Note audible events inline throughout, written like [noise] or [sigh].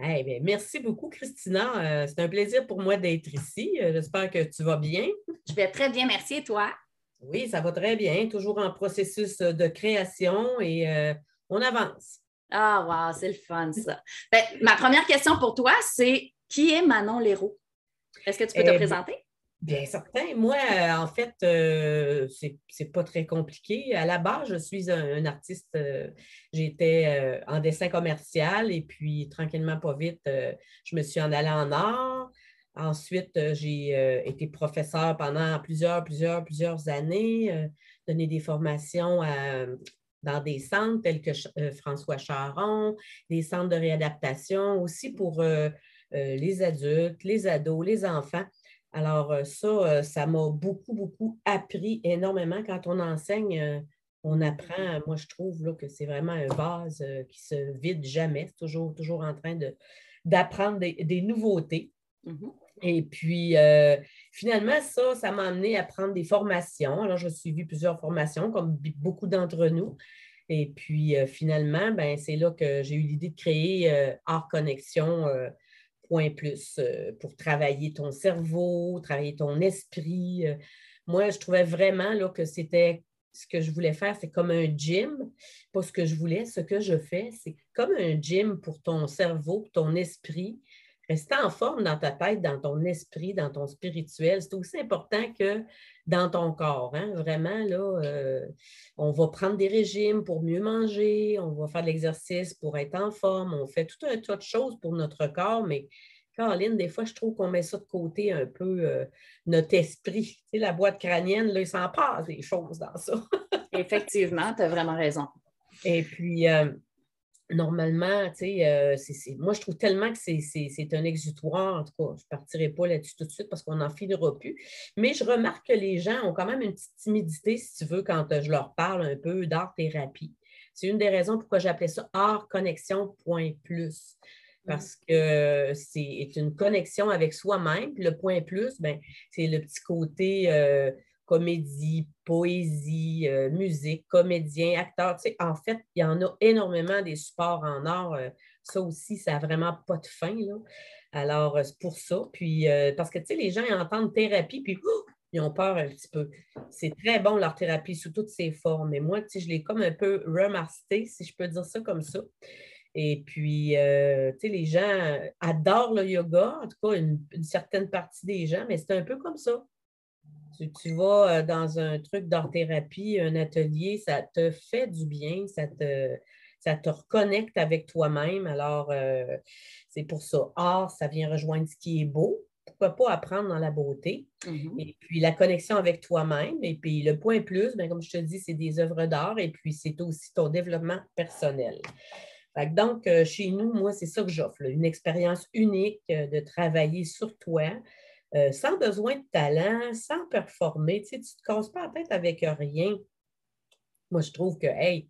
Eh merci beaucoup, Christina. Euh, c'est un plaisir pour moi d'être ici. Euh, j'espère que tu vas bien. Je vais très bien, merci. Et toi? Oui, ça va très bien. Toujours en processus de création et euh, on avance. Ah, wow, c'est le fun, ça. Ben, ma première question pour toi, c'est qui est Manon Léraud? Est-ce que tu peux te eh présenter? Bien certain. Moi, euh, en fait, euh, c'est pas très compliqué. À la base, je suis un, artiste. Euh, j'étais en dessin commercial et puis, tranquillement, pas vite, je me suis en allée en art. Ensuite, j'ai été professeur pendant plusieurs, plusieurs, plusieurs années, donné des formations dans des centres tels que François Charon, des centres de réadaptation, aussi pour les adultes, les ados, les enfants. Alors, euh, ça, euh, ça m'a beaucoup, beaucoup appris énormément. Quand on enseigne, euh, on apprend. Moi, je trouve là, que c'est vraiment un vase qui se vide jamais. C'est toujours, toujours en train d'apprendre des, nouveautés. Mm-hmm. Et puis, finalement, ça, ça m'a amené à prendre des formations. Alors, j'ai suivi plusieurs formations, comme beaucoup d'entre nous. Et puis, finalement, ben, c'est là que j'ai eu l'idée de créer Art Connexion point plus euh, pour travailler ton cerveau, travailler ton esprit. Euh. Moi, je trouvais vraiment là, que c'était ce que je voulais faire, c'est comme un gym. Pas ce que je voulais, ce que je fais, c'est comme un gym pour ton cerveau, ton esprit. Rester en forme dans ta tête, dans ton esprit, dans ton spirituel, c'est aussi important que dans ton corps. Hein. Vraiment, là, euh, on va prendre des régimes pour mieux manger, on va faire de l'exercice pour être en forme, on fait tout un tas de choses pour notre corps, mais Caroline, des fois, je trouve qu'on met ça de côté un peu, euh, notre esprit. Tu sais, la boîte crânienne, là, il s'en passe des choses dans ça. [laughs] Effectivement, tu as vraiment raison. Et puis, euh, normalement, tu sais, euh, moi, je trouve tellement que c'est un exutoire. En tout cas, je ne partirai pas là-dessus tout de suite parce qu'on n'en finira plus. Mais je remarque que les gens ont quand même une petite timidité, si tu veux, quand euh, je leur parle un peu d'art-thérapie. C'est une des raisons pourquoi j'appelais ça art connexion point plus. Parce que c'est une connexion avec soi-même. Le point plus, ben, c'est le petit côté euh, comédie, poésie, euh, musique, comédien, acteur. En fait, il y en a énormément des supports en art. Euh, ça aussi, ça n'a vraiment pas de fin. Alors, euh, c'est pour ça. Puis, parce que, tu sais, les gens ils entendent thérapie, puis ils ont peur un petit peu. C'est très bon, leur thérapie, sous toutes ses formes. Mais moi, tu je l'ai comme un peu remasté, si je peux dire ça comme ça. Et puis, tu sais, les gens adorent le yoga, en tout cas, une certaine partie des gens, mais c'est un peu comme ça. Tu, vas euh, dans un truc d'art-thérapie, un atelier, ça te fait du bien, ça te, ça te reconnecte avec toi-même. Alors, euh, c'est pour ça. Art, ça vient rejoindre ce qui est beau. Pourquoi pas apprendre dans la beauté? Mm-hmm. Et puis la connexion avec toi-même. Et puis le point plus, bien, comme je te dis, c'est des œuvres d'art et puis c'est aussi ton développement personnel. donc, euh, chez nous, moi, c'est ça que j'offre, une expérience unique de travailler sur toi, euh, sans besoin de talent, sans performer. Tu ne te casses pas la tête avec rien. Moi, je trouve que, hey,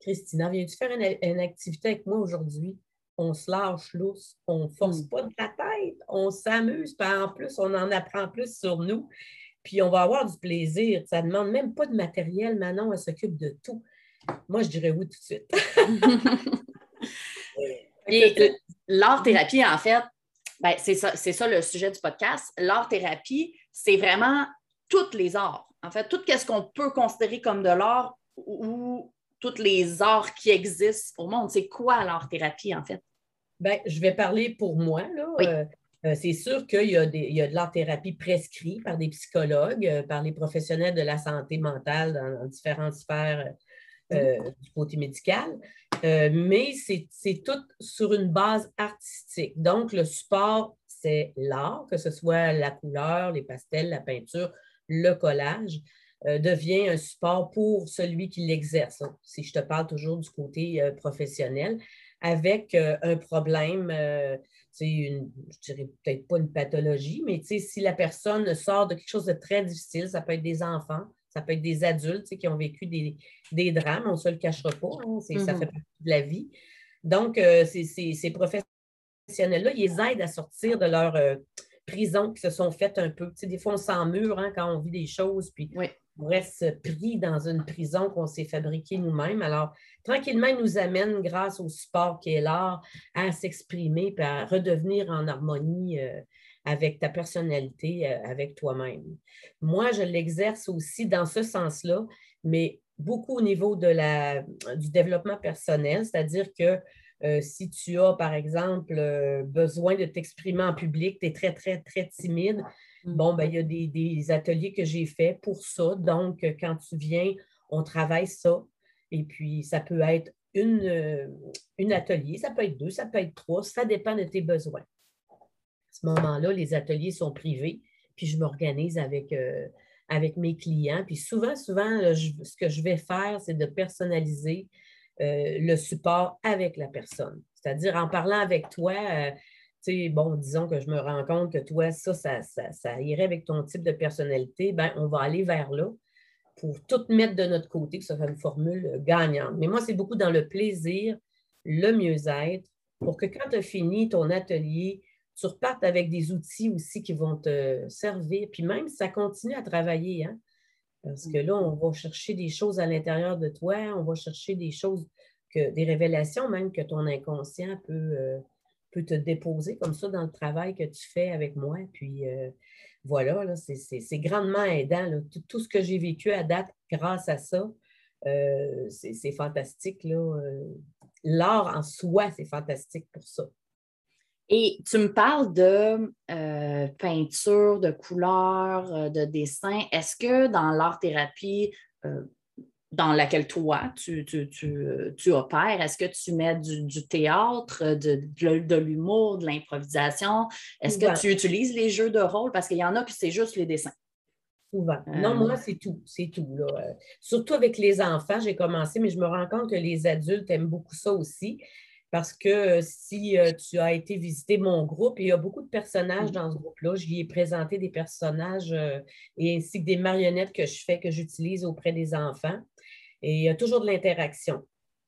Christina, viens-tu faire une, activité avec moi aujourd'hui? On se lâche lousse, on ne force mm. pas de la tête, on s'amuse, en plus, on en apprend plus sur nous, puis on va avoir du plaisir. Ça ne demande même pas de matériel, Manon, elle s'occupe de tout. Moi, je dirais oui tout de suite. [laughs] [laughs] L'art-thérapie, en fait, c'est ça, le sujet du podcast. L'art-thérapie, c'est vraiment toutes les arts. En fait, tout ce qu'on peut considérer comme de l'art ou toutes les arts qui existent au monde. C'est quoi l'art-thérapie, en fait? Ben, je vais parler pour moi. Euh, euh, c'est sûr qu'il y, a de l'art-thérapie prescrite par des psychologues, euh, par les professionnels de la santé mentale dans différentes sphères euh, du côté médical, euh, mais c'est tout sur une base artistique. Donc, le support, c'est l'art, que ce soit la couleur, les pastels, la peinture, le collage, euh, devient un support pour celui qui l'exerce. Si je te parle toujours du côté professionnel, avec un problème, une, je dirais peut-être pas une pathologie, mais si la personne sort de quelque chose de très difficile, ça peut être des enfants, ça peut être des adultes qui ont vécu des, drames, on ne se le cachera pas, hein, ça mm-hmm. fait partie de la vie. Donc, euh, ces, professionnels-là, ils les aident à sortir de leur euh, prison qui se sont faites un peu. des fois, on s'emmure hein, quand on vit des choses, puis on reste pris dans une prison qu'on s'est fabriquée nous-mêmes. Alors, tranquillement, ils nous amènent, grâce au support qui est l'art, à s'exprimer et à redevenir en harmonie euh, avec ta personnalité, avec toi-même. Moi, je l'exerce aussi dans ce sens-là, mais beaucoup au niveau de la, du développement personnel, c'est-à-dire que euh, si tu as, par exemple, euh, besoin de t'exprimer en public, tu es très, très, très timide, mm. bon, ben, il y a des, ateliers que j'ai faits pour ça. Donc, quand tu viens, on travaille ça. Et puis, ça peut être une, euh, une atelier, ça peut être deux, ça peut être trois, ça dépend de tes besoins. Ce moment-là, les ateliers sont privés, puis je m'organise avec avec mes clients. Puis souvent, souvent, ce que je vais faire, c'est de personnaliser euh, le support avec la personne. C'est-à-dire en parlant avec toi, euh, bon, disons que je me rends compte que toi, ça ça, irait avec ton type de personnalité, ben on va aller vers là pour tout mettre de notre côté, que ça fait une formule gagnante. Mais moi, c'est beaucoup dans le plaisir, le mieux-être, pour que quand tu as fini ton atelier, tu repartes avec des outils aussi qui vont te servir. Puis même ça continue à travailler, hein, parce que là, on va chercher des choses à l'intérieur de toi, on va chercher des choses, que, des révélations même que ton inconscient peut, euh, te déposer comme ça dans le travail que tu fais avec moi. Puis euh, voilà, c'est grandement aidant. Tout, ce que j'ai vécu à date grâce à ça, euh, c'est fantastique. L'art en soi, c'est fantastique pour ça. Et tu me parles de euh, peinture, de couleurs, euh, de dessin. Est-ce que dans l'art-thérapie euh, dans laquelle toi, tu, opères, est-ce que tu mets du, théâtre, de, de, l'humour, de l'improvisation? Est-ce que tu utilises les jeux de rôle? Parce qu'il y en a qui c'est juste les dessins. Souvent. Non, moi, c'est tout. C'est tout. Surtout avec les enfants, j'ai commencé, mais je me rends compte que les adultes aiment beaucoup ça aussi. Parce que euh, si euh, tu as été visiter mon groupe, il y a beaucoup de personnages dans ce groupe-là. J'y ai présenté des personnages euh, et ainsi que des marionnettes que je fais, que j'utilise auprès des enfants. Et il y a toujours de l'interaction.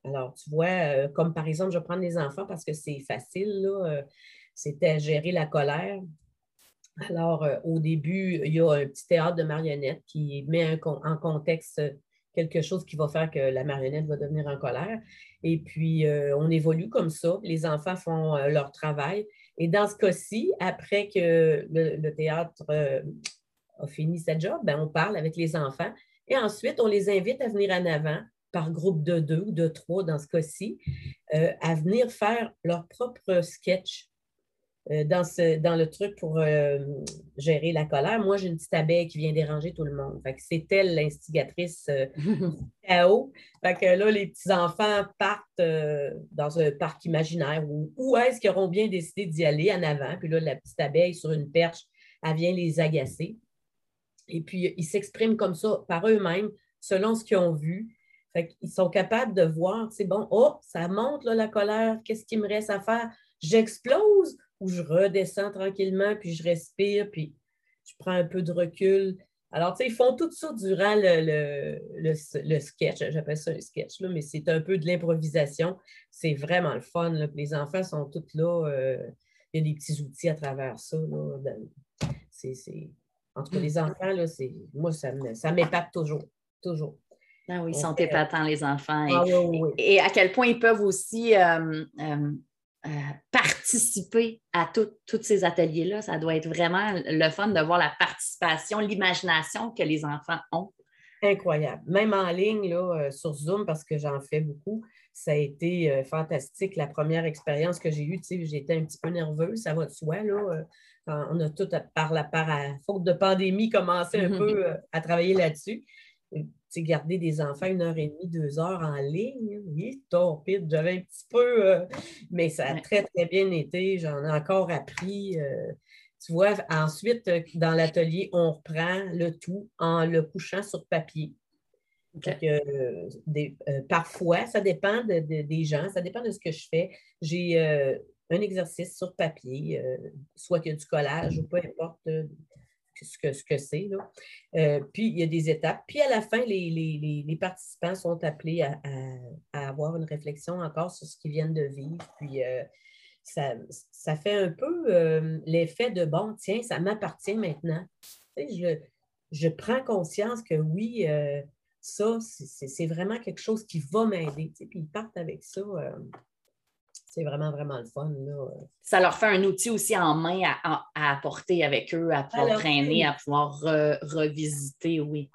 Alors, tu vois, comme par exemple, je prends les enfants parce que c'est facile, c'était gérer la colère. Alors, au début, il y a un petit théâtre de marionnettes qui met en contexte quelque chose qui va faire que la marionnette va devenir en colère. Et puis, euh, on évolue comme ça. Les enfants font euh, leur travail. Et dans ce cas-ci, après que le, théâtre euh, a fini sa job, ben, on parle avec les enfants. Et ensuite, on les invite à venir en avant par groupe de deux ou de trois dans ce cas-ci, à venir faire leur propre sketch dans, ce, dans le truc pour euh, gérer la colère, moi, j'ai une petite abeille qui vient déranger tout le monde. c'est elle l'instigatrice euh, [laughs] du chaos. Fait que là, les petits-enfants partent dans un parc imaginaire où, où est-ce qu'ils auront bien décidé d'y aller en avant. Puis là, la petite abeille sur une perche, elle vient les agacer. Et puis, ils s'expriment comme ça par eux-mêmes, selon ce qu'ils ont vu. Fait qu'ils sont capables de voir, c'est bon, oh, ça monte la colère, qu'est-ce qu'il me reste à faire? J'explose où je redescends tranquillement, puis je respire, puis je prends un peu de recul. Alors, tu sais, ils font tout ça durant le, le, sketch. J'appelle ça un sketch, là, mais c'est un peu de l'improvisation. C'est vraiment le fun. Les enfants sont tous là. Euh, il y a des petits outils à travers ça. c'est, En tout cas, les enfants, là, moi, ça m'épate toujours. Toujours. Ah oui, ils sont épatants, les enfants. Et, ah et, à quel point ils peuvent aussi euh, euh, euh, participer à tous ces ateliers-là. Ça doit être vraiment le fun de voir la participation, l'imagination que les enfants ont. Incroyable. Même en ligne, là, euh, sur Zoom, parce que j'en fais beaucoup, ça a été euh, fantastique. La première expérience que j'ai eue, j'étais un petit peu nerveuse, ça va de soi. Là, on a tout, par la par à faute de pandémie, commencé un peu à travailler là-dessus garder des enfants une heure et demie, deux heures en ligne, oui, torpide. J'avais un petit peu, euh, mais ça a très, très bien été. J'en ai encore appris. Euh, tu vois, ensuite, euh, dans l'atelier, on reprend le tout en le couchant sur papier. parfois, ça dépend des gens, ça dépend de ce que je fais. J'ai un exercice sur papier, soit qu'il y a du collage ou peu importe ce que, ce que c'est. puis, il y a des étapes. Puis, à la fin, les, participants sont appelés à, avoir une réflexion encore sur ce qu'ils viennent de vivre. Puis, ça, fait un peu l'effet de bon, tiens, ça m'appartient maintenant. je, je, prends conscience que oui, ça, c'est vraiment quelque chose qui va m'aider. Puis ils partent avec ça. C'est vraiment, vraiment le fun. Ça leur fait un outil aussi en main à, apporter avec eux, à pouvoir traîner, à pouvoir revisiter, oui.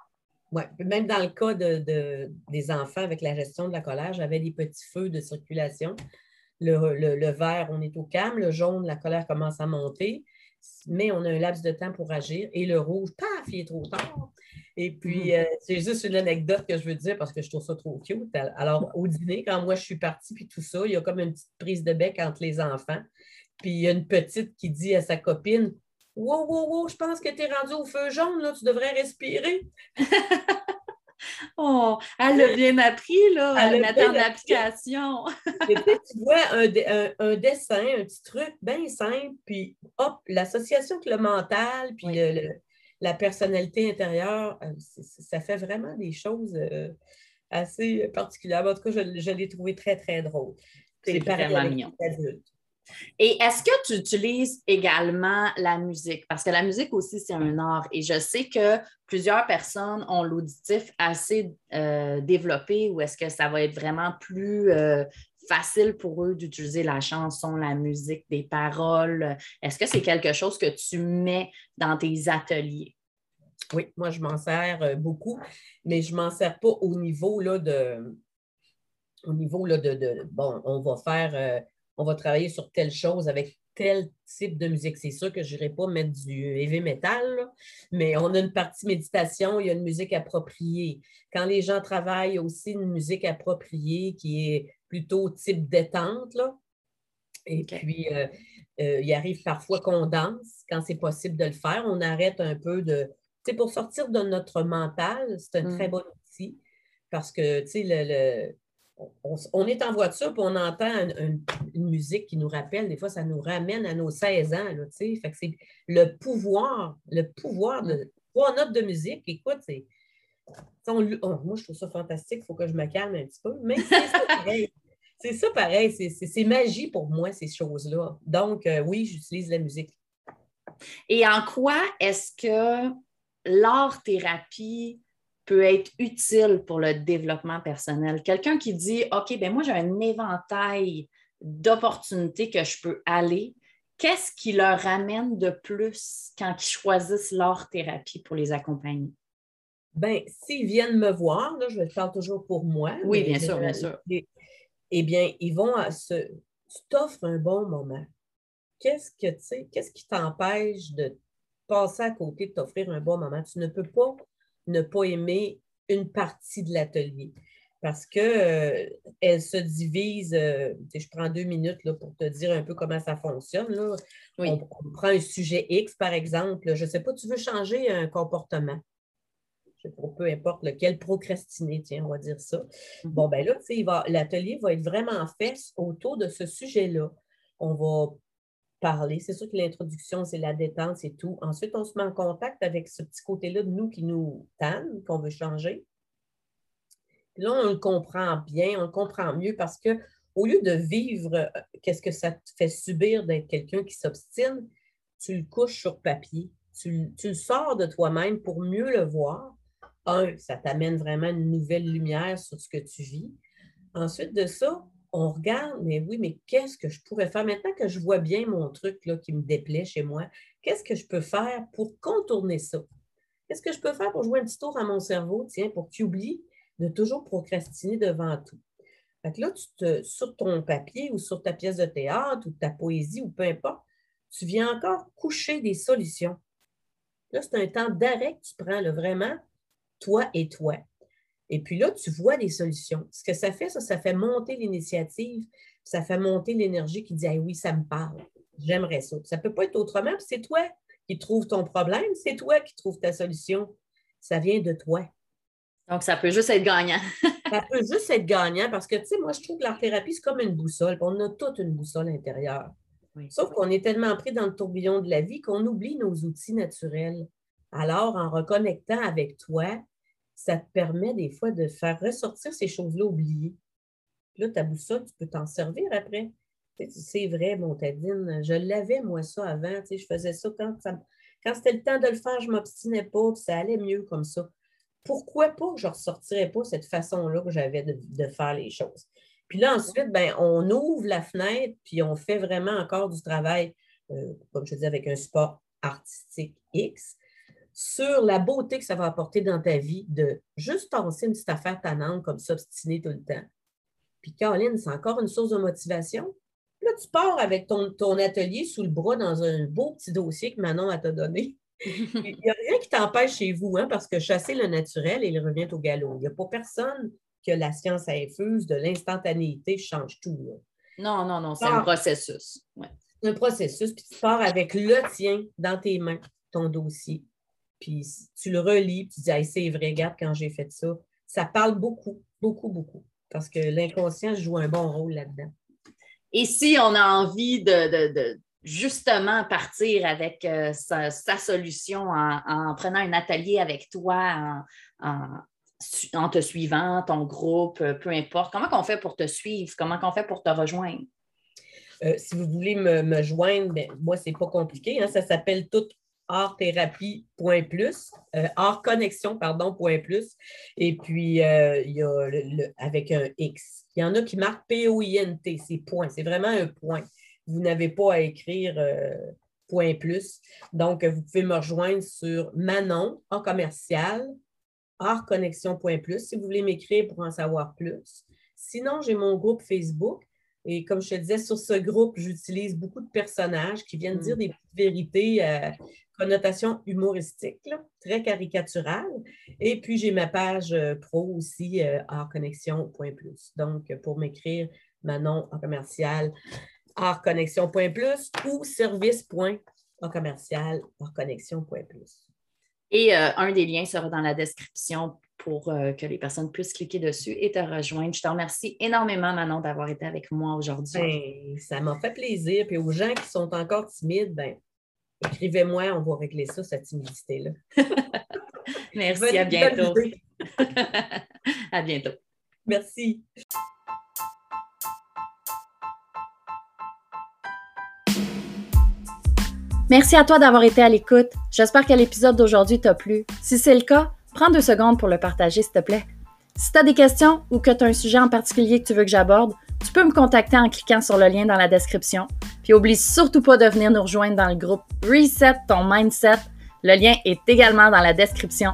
Oui, même dans le cas de, des enfants avec la gestion de la colère, j'avais des petits feux de circulation. Le, le, vert, on est au calme. Le jaune, la colère commence à monter. Mais on a un laps de temps pour agir. Et le rouge, paf, il est trop tard. Et puis, mhm. euh, c'est juste une anecdote que je veux dire parce que je trouve ça trop cute. Alors, au dîner, quand moi je suis partie, puis tout ça, il y a comme une petite prise de bec entre les enfants. Puis, il y a une petite qui dit à sa copine Wow, wow, wow, je pense que tu es rendu au feu jaune, là, tu devrais respirer. [laughs] [laughs] oh, elle a bien appris, là, à mettre en application. tu vois un, dessin, un petit truc bien simple, puis hop, l'association avec le mental, puis le la personnalité intérieure, euh, ça fait vraiment des choses euh, assez particulières. En tout cas, je, l'ai trouvé très, très drôle. C'est vraiment mignon. Et est-ce que tu utilises également la musique? Parce que la musique aussi, c'est un art. Et je sais que plusieurs personnes ont l'auditif assez euh, développé ou est-ce que ça va être vraiment plus facile pour eux d'utiliser la chanson, la musique, des paroles? Est-ce que c'est quelque chose que tu mets dans tes ateliers? Oui, moi, je m'en sers euh, beaucoup, mais je ne m'en sers pas au niveau là, de. Au niveau là, de, Bon, on va faire. Euh, on va travailler sur telle chose avec tel type de musique. C'est sûr que je n'irai pas mettre du heavy metal, mais on a une partie méditation, il y a une musique appropriée. Quand les gens travaillent, aussi une musique appropriée qui est plutôt type détente. Là. Et puis, euh, il arrive parfois qu'on danse quand c'est possible de le faire. On arrête un peu de, sais, pour sortir de notre mental, c'est un très mm. bon outil parce que, tu sais, le, on, est en voiture et on entend une, musique qui nous rappelle, des fois, ça nous ramène à nos 16 ans, tu sais. Fait que c'est le pouvoir, le pouvoir de trois notes de musique. Écoute, c'est. Moi, je trouve ça fantastique, il faut que je me calme un petit peu, mais c'est ça pareil. [laughs] C'est ça pareil, c'est magie pour moi, ces choses-là. Donc, euh, oui, j'utilise la musique. Et en quoi est-ce que l'art-thérapie peut être utile pour le développement personnel. Quelqu'un qui dit, OK, ben moi, j'ai un éventail d'opportunités que je peux aller. Qu'est-ce qui leur ramène de plus quand ils choisissent l'art-thérapie pour les accompagner? Bien, s'ils viennent me voir, là, je vais le faire toujours pour moi. Oui, bien sûr, bien sûr. Eh bien, ils vont à se. Tu t'offres un bon moment. Qu'est-ce que tu sais, qu'est-ce qui t'empêche de passer à côté de t'offrir un bon moment? Tu ne peux pas ne pas aimer une partie de l'atelier parce qu'elle euh, se divise, euh, je prends deux minutes là, pour te dire un peu comment ça fonctionne. Là. On, prend un sujet X, par exemple. Je ne sais pas, tu veux changer un comportement? Je sais pas, peu importe lequel, procrastiner, tiens, on va dire ça. Mm-hmm. Bon, ben là, l'atelier va être vraiment fait autour de ce sujet-là. On va parler. C'est sûr que l'introduction, c'est la détente, c'est tout. Ensuite, on se met en contact avec ce petit côté-là de nous qui nous tanne, qu'on veut changer. Là, on le comprend bien, on le comprend mieux parce que au lieu de vivre euh, qu'est-ce que ça te fait subir d'être quelqu'un qui s'obstine, tu le couches sur papier. Tu, tu le sors de toi-même pour mieux le voir. Un, ça t'amène vraiment une nouvelle lumière sur ce que tu vis. Ensuite de ça, on regarde, mais oui, mais qu'est-ce que je pourrais faire? Maintenant que je vois bien mon truc qui me déplaît chez moi? Qu'est-ce que je peux faire pour contourner ça? Qu'est-ce que je peux faire pour jouer un petit tour à mon cerveau, tiens, pour qu'il oublie de toujours procrastiner devant tout? Là, tu sur ton papier ou sur ta pièce de théâtre ou ta poésie ou peu importe, tu viens encore coucher des solutions. Là, c'est un temps d'arrêt que tu prends, vraiment, toi et toi. Et puis là, tu vois des solutions. Ce que ça fait, ça, ça fait monter l'initiative, ça fait monter l'énergie qui dit ah oui, ça me parle, j'aimerais ça. Ça ne peut pas être autrement, c'est toi qui trouves ton problème, c'est toi qui trouves ta solution. Ça vient de toi. Donc, ça peut juste être gagnant. [laughs] ça peut juste être gagnant parce que, tu sais, moi, je trouve que l'art-thérapie, c'est comme une boussole. On a toute une boussole intérieure. Sauf qu'on est tellement pris dans le tourbillon de la vie qu'on oublie nos outils naturels. Alors, en reconnectant avec toi, ça te permet des fois de faire ressortir ces choses-là oubliées. Là, ta boussole, tu peux t'en servir après. C'est vrai, Montadine, je l'avais, moi, ça, avant. Je faisais ça quand, quand c'était le temps de le faire, je ne m'obstinais pas, ça allait mieux comme ça. Pourquoi pas que je ne ressortirais pas cette façon-là que j'avais de, faire les choses? Puis là, ensuite, ben, on ouvre la fenêtre, puis on fait vraiment encore du travail, euh, comme je disais, avec un support artistique X, sur la beauté que ça va apporter dans ta vie de juste penser une petite affaire tannante comme s'obstiner tout le temps. Puis Caroline, c'est encore une source de motivation. Là, tu pars avec ton, ton atelier sous le bras dans un beau petit dossier que Manon a te donné. [laughs] Il n'y a rien qui t'empêche chez vous, hein, parce que chasser le naturel, il revient au galop. Il n'y a pas personne que la science infuse de l'instantanéité change tout. Non, non, non, c'est un processus. C'est un processus, puis tu pars avec le tien dans tes mains, ton dossier. Puis tu le relis, puis tu dis, c'est vrai, regarde quand j'ai fait ça. Ça parle beaucoup, beaucoup, beaucoup, parce que l'inconscient joue un bon rôle là-dedans. Et si on a envie de, justement partir avec euh, sa, solution en, prenant un atelier avec toi, en, te suivant, ton groupe, euh, peu importe, comment on fait pour te suivre? Comment on fait pour te rejoindre? Euh, si vous voulez me, joindre, ben, moi, ce n'est pas compliqué. Hein, ça s'appelle tout artthérapie.plus, euh, artconnexion, pardon, point plus. Et puis, il y a avec un X. Il y en a qui marquent P-O-I-N-T, c'est point. C'est vraiment un point. Vous n'avez pas à écrire euh, point plus. Donc, vous pouvez me rejoindre sur Manon en commercial, plus si vous voulez m'écrire pour en savoir plus. Sinon, j'ai mon groupe Facebook. Et comme je te disais, sur ce groupe, j'utilise beaucoup de personnages qui viennent dire mm. des petites vérités euh, connotation humoristique, très caricaturale. Et puis, j'ai ma page euh, pro aussi, euh, artconnexion.plus. Donc, pour m'écrire, Manon en commercial, artconnexion.plus ou service.commercial, artconnexion.plus. Et euh, un des liens sera dans la description pour que les personnes puissent cliquer dessus et te rejoindre. Je te remercie énormément, Manon, d'avoir été avec moi aujourd'hui. Ben, ça m'a fait plaisir. Puis aux gens qui sont encore timides, ben, Écrivez-moi, on va régler ça, cette timidité-là. [laughs] Merci, à bientôt. [laughs] à bientôt. Merci. Merci à toi d'avoir été à l'écoute. J'espère que l'épisode d'aujourd'hui t'a plu. Si c'est le cas, prends deux secondes pour le partager, s'il te plaît. Si tu as des questions ou que tu as un sujet en particulier que tu veux que j'aborde, tu peux me contacter en cliquant sur le lien dans la description. Puis oublie surtout pas de venir nous rejoindre dans le groupe Reset ton mindset. Le lien est également dans la description.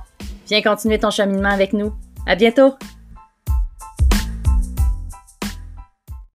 Viens continuer ton cheminement avec nous. À bientôt!